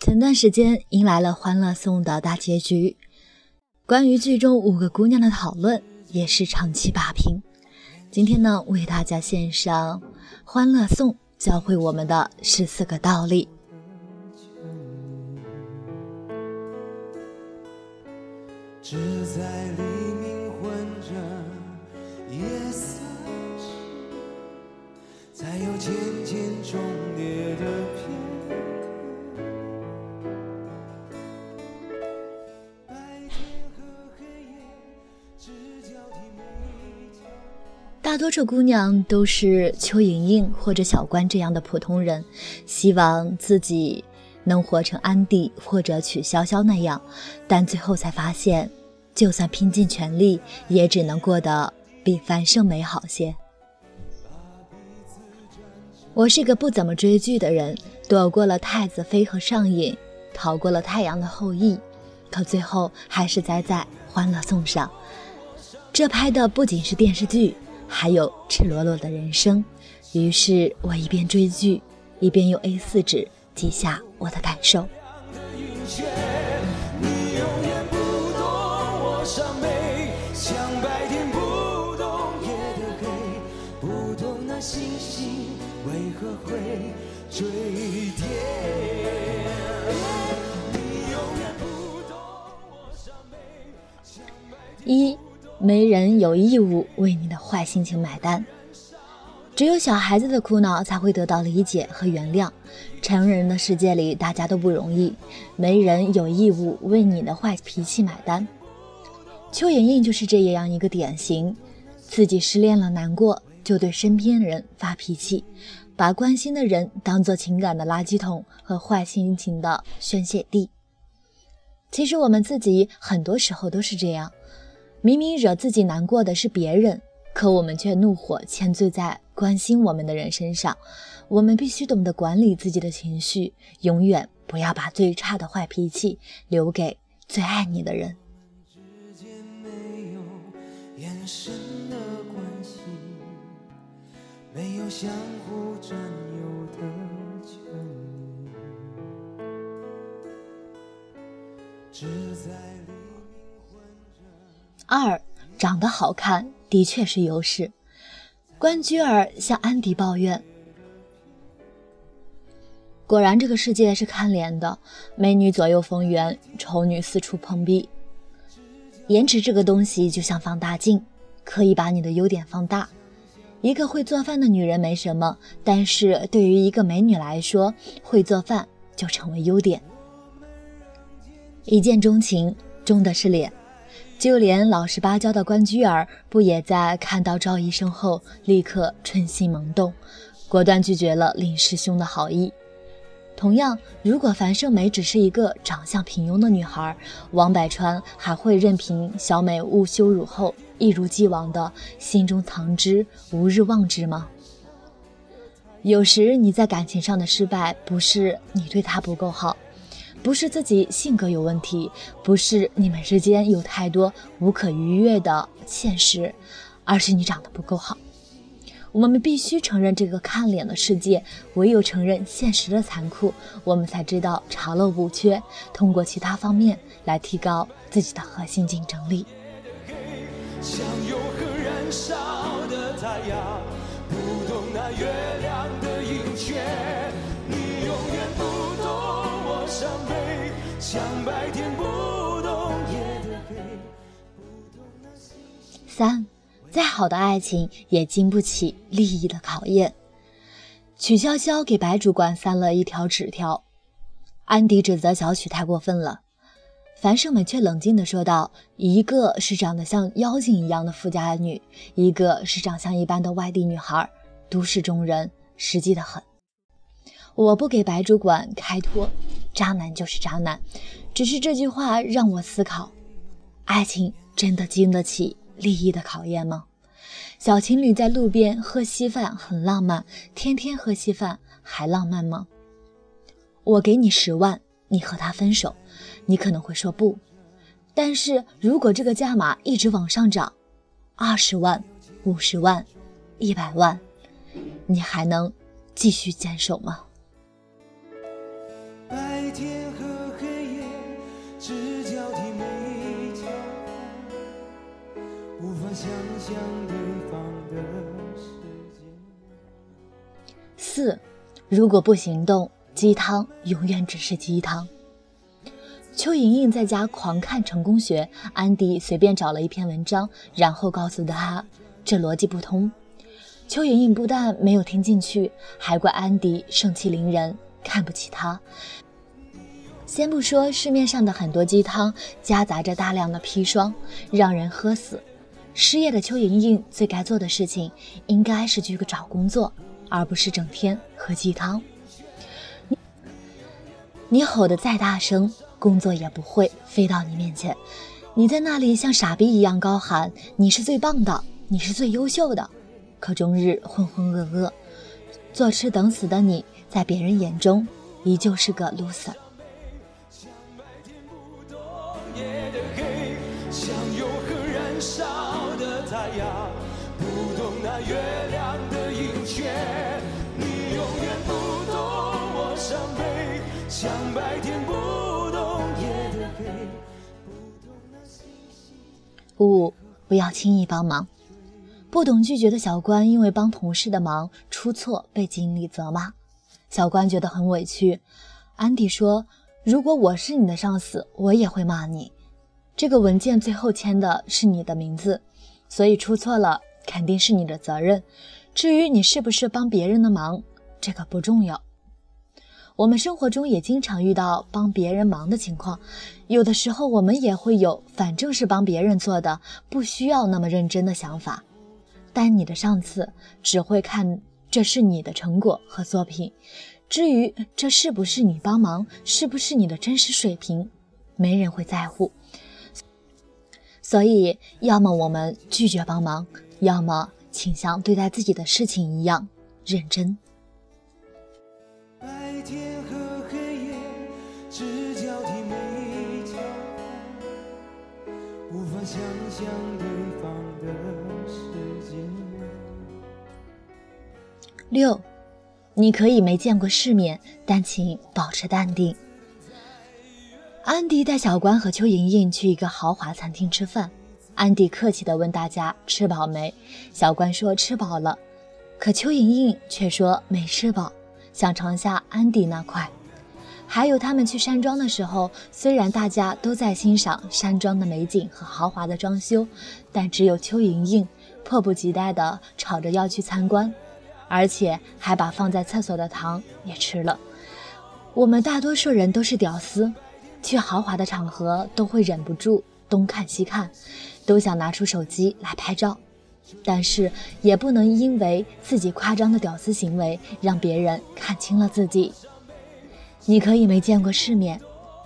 前段时间迎来了《欢乐颂》的大结局，关于剧中五个姑娘的讨论也是长期霸屏。今天呢，为大家献上《欢乐颂》教会我们的十四个道理。渐渐重叠的大多数姑娘都是邱莹莹或者小关这样的普通人，希望自己能活成安迪或者曲筱绡那样，但最后才发现，就算拼尽全力，也只能过得比樊胜美好些。我是个不怎么追剧的人，躲过了《太子妃》和《上瘾》，逃过了《太阳的后裔》，可最后还是栽在《欢乐颂》上。这拍的不仅是电视剧。还有赤裸裸的人生，于是我一边追剧，一边用 A4 纸记下我的感受。一。没人有义务为你的坏心情买单，只有小孩子的苦恼才会得到理解和原谅。成人的世界里，大家都不容易，没人有义务为你的坏脾气买单。邱莹莹就是这样一个典型，自己失恋了难过，就对身边人发脾气，把关心的人当做情感的垃圾桶和坏心情的宣泄地。其实我们自己很多时候都是这样。明明惹自己难过的是别人，可我们却怒火迁罪在关心我们的人身上。我们必须懂得管理自己的情绪，永远不要把最差的坏脾气留给最爱你的人。没有相互占有的权利只在。二，长得好看的确是优势。关雎尔向安迪抱怨：“果然，这个世界是看脸的，美女左右逢源，丑女四处碰壁。颜值这个东西就像放大镜，可以把你的优点放大。一个会做饭的女人没什么，但是对于一个美女来说，会做饭就成为优点。一见钟情，钟的是脸。”就连老实巴交的关雎尔，不也在看到赵医生后立刻春心萌动，果断拒绝了林师兄的好意。同样，如果樊胜美只是一个长相平庸的女孩，王百川还会任凭小美误羞辱后一如既往的心中藏之，无日忘之吗？有时你在感情上的失败，不是你对他不够好。不是自己性格有问题，不是你们之间有太多无可逾越的现实，而是你长得不够好。我们必须承认这个看脸的世界，唯有承认现实的残酷，我们才知道查漏补缺，通过其他方面来提高自己的核心竞争力。像永恒燃烧的太阳，不懂那月像白天不懂夜的黑三，再好的爱情也经不起利益的考验。曲筱绡给白主管塞了一条纸条，安迪指责小曲太过分了，樊胜美却冷静地说道：“一个是长得像妖精一样的富家女，一个是长相一般的外地女孩，都市中人，实际的很。我不给白主管开脱，渣男就是渣男。只是这句话让我思考：爱情真的经得起？”利益的考验吗？小情侣在路边喝稀饭很浪漫，天天喝稀饭还浪漫吗？我给你十万，你和他分手，你可能会说不。但是如果这个价码一直往上涨，二十万、五十万、一百万，你还能继续坚守吗？天和黑夜只交替每一无法想象对方的世界。四，如果不行动，鸡汤永远只是鸡汤。邱莹莹在家狂看成功学，安迪随便找了一篇文章，然后告诉他这逻辑不通。邱莹莹不但没有听进去，还怪安迪盛气凌人，看不起他。先不说市面上的很多鸡汤夹杂着大量的砒霜，让人喝死。失业的邱莹莹最该做的事情，应该是去个找工作，而不是整天喝鸡汤。你吼得再大声。工作也不会飞到你面前，你在那里像傻逼一样高喊：“你是最棒的，你是最优秀的。”可终日浑浑噩噩，坐吃等死的你，在别人眼中依旧是个 loser。五，不要轻易帮忙。不懂拒绝的小关因为帮同事的忙出错被经理责骂，小关觉得很委屈。安迪说：“如果我是你的上司，我也会骂你。这个文件最后签的是你的名字，所以出错了肯定是你的责任。至于你是不是帮别人的忙，这个不重要。”我们生活中也经常遇到帮别人忙的情况，有的时候我们也会有反正是帮别人做的，不需要那么认真的想法。但你的上司只会看这是你的成果和作品，至于这是不是你帮忙，是不是你的真实水平，没人会在乎。所以，要么我们拒绝帮忙，要么请像对待自己的事情一样认真。六，你可以没见过世面，但请保持淡定。安迪带小关和邱莹莹去一个豪华餐厅吃饭，安迪客气地问大家吃饱没，小关说吃饱了，可邱莹莹却说没吃饱，想尝下安迪那块。还有他们去山庄的时候，虽然大家都在欣赏山庄的美景和豪华的装修，但只有邱莹莹迫不及待地吵着要去参观。而且还把放在厕所的糖也吃了。我们大多数人都是屌丝，去豪华的场合都会忍不住东看西看，都想拿出手机来拍照。但是也不能因为自己夸张的屌丝行为让别人看清了自己。你可以没见过世面，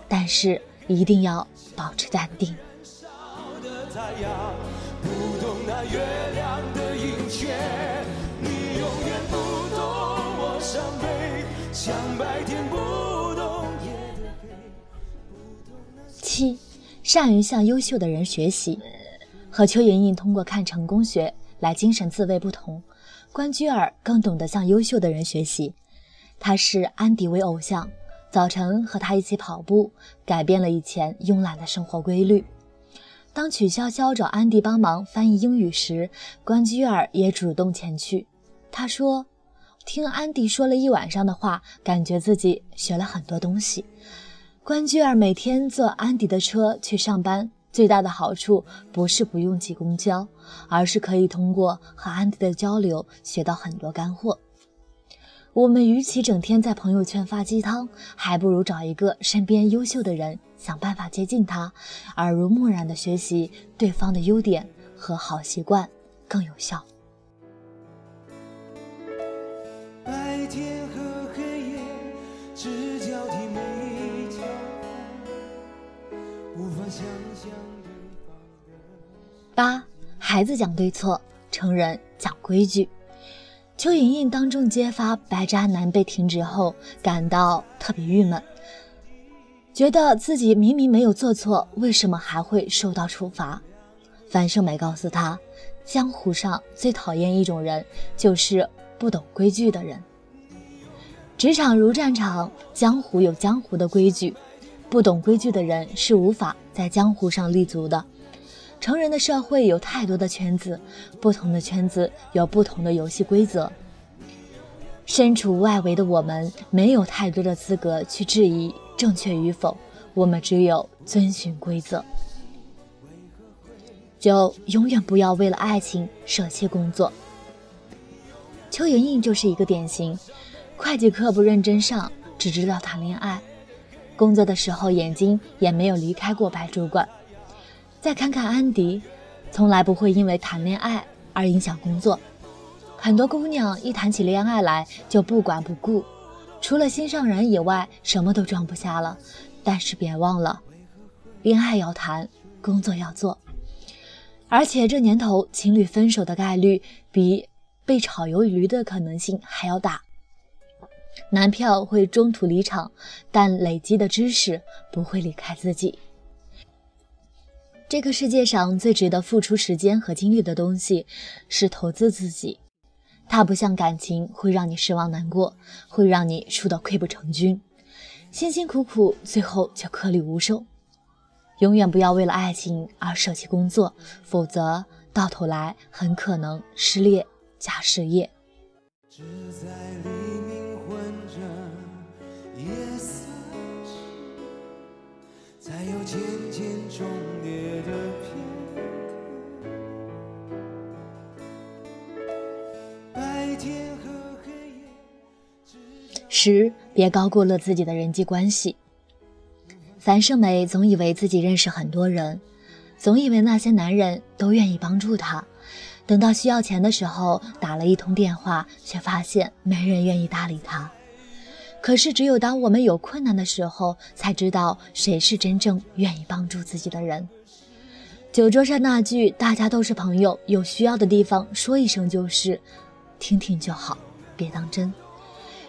但是一定要保持淡定。七，善于向优秀的人学习。和邱莹莹通过看成功学来精神自慰不同，关雎尔更懂得向优秀的人学习。他视安迪为偶像，早晨和他一起跑步，改变了以前慵懒的生活规律。当曲潇潇找安迪帮忙翻译英语时，关雎尔也主动前去。他说：“听安迪说了一晚上的话，感觉自己学了很多东西。”关雎尔每天坐安迪的车去上班，最大的好处不是不用挤公交，而是可以通过和安迪的交流学到很多干货。我们与其整天在朋友圈发鸡汤，还不如找一个身边优秀的人，想办法接近他，耳濡目染的学习对方的优点和好习惯更有效。白天八，孩子讲对错，成人讲规矩。邱莹莹当众揭发白渣男被停职后，感到特别郁闷，觉得自己明明没有做错，为什么还会受到处罚？樊胜美告诉他，江湖上最讨厌一种人，就是不懂规矩的人。职场如战场，江湖有江湖的规矩，不懂规矩的人是无法在江湖上立足的。成人的社会有太多的圈子，不同的圈子有不同的游戏规则。身处外围的我们，没有太多的资格去质疑正确与否，我们只有遵循规则。就永远不要为了爱情舍弃工作。邱莹莹就是一个典型。会计课不认真上，只知道谈恋爱。工作的时候眼睛也没有离开过白主管。再看看安迪，从来不会因为谈恋爱而影响工作。很多姑娘一谈起恋爱来就不管不顾，除了心上人以外什么都装不下了。但是别忘了，恋爱要谈，工作要做。而且这年头情侣分手的概率比被炒鱿鱼的可能性还要大。男票会中途离场，但累积的知识不会离开自己。这个世界上最值得付出时间和精力的东西是投资自己。它不像感情，会让你失望难过，会让你输得溃不成军，辛辛苦苦最后却颗粒无收。永远不要为了爱情而舍弃工作，否则到头来很可能失恋加失业。只在渐渐重叠的片白天和黑夜。十，别高估了自己的人际关系。樊胜美总以为自己认识很多人，总以为那些男人都愿意帮助她。等到需要钱的时候，打了一通电话，却发现没人愿意搭理她。可是，只有当我们有困难的时候，才知道谁是真正愿意帮助自己的人。酒桌上那句“大家都是朋友，有需要的地方说一声就是”，听听就好，别当真。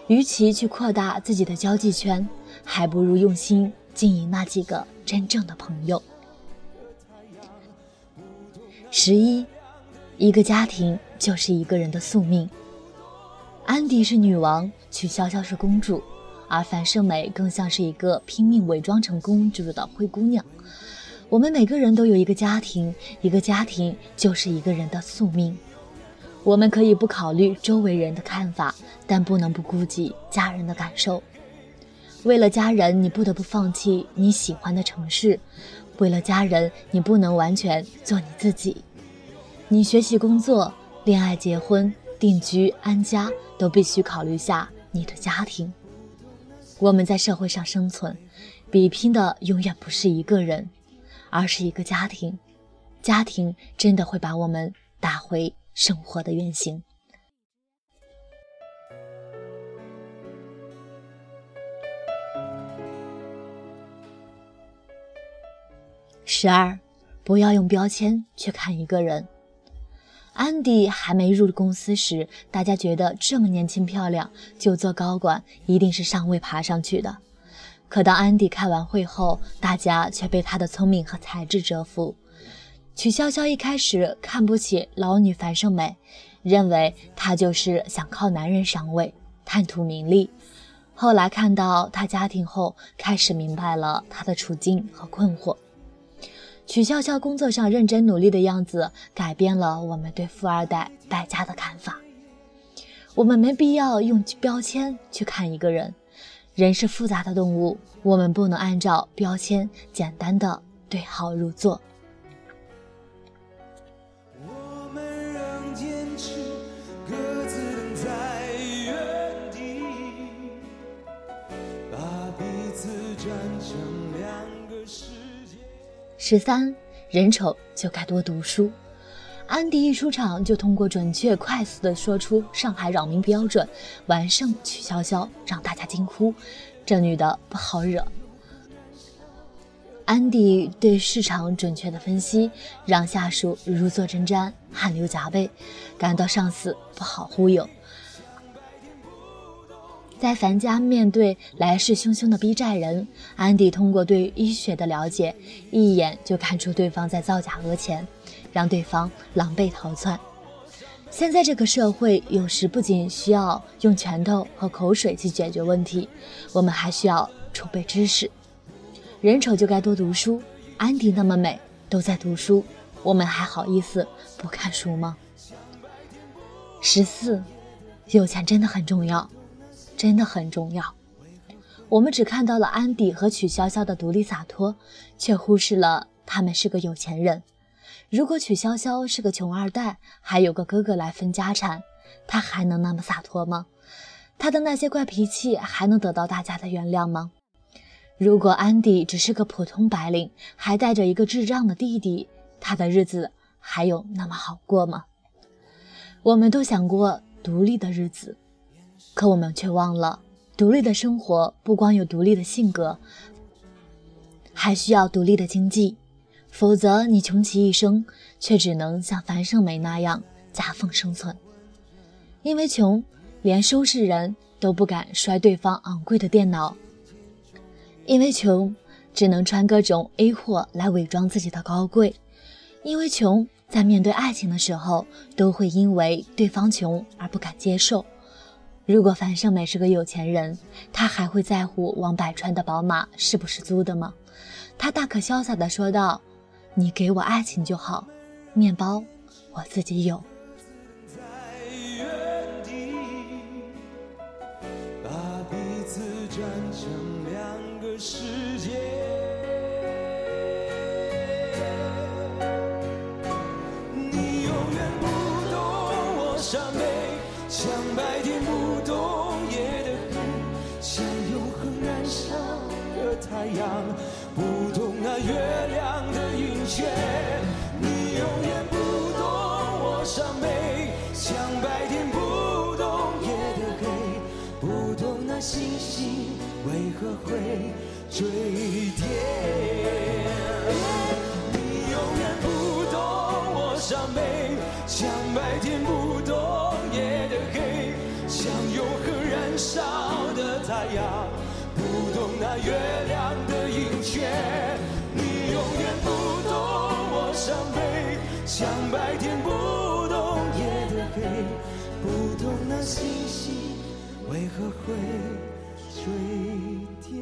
与其去扩大自己的交际圈，还不如用心经营那几个真正的朋友。十一，一个家庭就是一个人的宿命。安迪是女王，曲筱绡是公主，而樊胜美更像是一个拼命伪装成公主的灰姑娘。我们每个人都有一个家庭，一个家庭就是一个人的宿命。我们可以不考虑周围人的看法，但不能不顾及家人的感受。为了家人，你不得不放弃你喜欢的城市；为了家人，你不能完全做你自己。你学习、工作、恋爱、结婚。定居安家都必须考虑下你的家庭。我们在社会上生存，比拼的永远不是一个人，而是一个家庭。家庭真的会把我们打回生活的原形。十二，不要用标签去看一个人。安迪还没入公司时，大家觉得这么年轻漂亮就做高管，一定是上位爬上去的。可当安迪开完会后，大家却被他的聪明和才智折服。曲筱绡一开始看不起老女樊胜美，认为她就是想靠男人上位，贪图名利。后来看到她家庭后，开始明白了她的处境和困惑。曲筱绡工作上认真努力的样子，改变了我们对富二代败家的看法。我们没必要用标签去看一个人，人是复杂的动物，我们不能按照标签简单的对号入座。战成两十三，人丑就该多读书。安迪一出场就通过准确快速的说出上海扰民标准，完胜曲筱绡，让大家惊呼：这女的不好惹。安迪对市场准确的分析，让下属如坐针毡，汗流浃背，感到上司不好忽悠。在樊家面对来势汹汹的逼债人，安迪通过对医学的了解，一眼就看出对方在造假讹钱，让对方狼狈逃窜。现在这个社会，有时不仅需要用拳头和口水去解决问题，我们还需要储备知识。人丑就该多读书，安迪那么美，都在读书，我们还好意思不看书吗？十四，有钱真的很重要，真的很重要。我们只看到了安迪和曲潇潇的独立洒脱，却忽视了他们是个有钱人。如果曲筱绡是个穷二代，还有个哥哥来分家产，他还能那么洒脱吗？他的那些怪脾气还能得到大家的原谅吗？如果安迪只是个普通白领，还带着一个智障的弟弟，他的日子还有那么好过吗？我们都想过独立的日子，可我们却忘了，独立的生活不光有独立的性格，还需要独立的经济。否则，你穷其一生，却只能像樊胜美那样夹缝生存。因为穷，连收拾人都不敢摔对方昂贵的电脑；因为穷，只能穿各种 A 货来伪装自己的高贵；因为穷，在面对爱情的时候，都会因为对方穷而不敢接受。如果樊胜美是个有钱人，她还会在乎王柏川的宝马是不是租的吗？她大可潇洒地说道。你给我爱情就好，面包我自己有。把彼像白天不懂夜的黑，像永恒燃烧的太阳，不懂那月亮的。你永远不懂我伤悲，像白天不懂夜的黑，不懂那星星为何会坠跌。你永远不懂我伤悲，像白天不懂，燃烧的太阳，不懂那月亮的盈缺。你永远不懂我伤悲，像白天不懂夜的黑，不懂那星星为何会坠跌。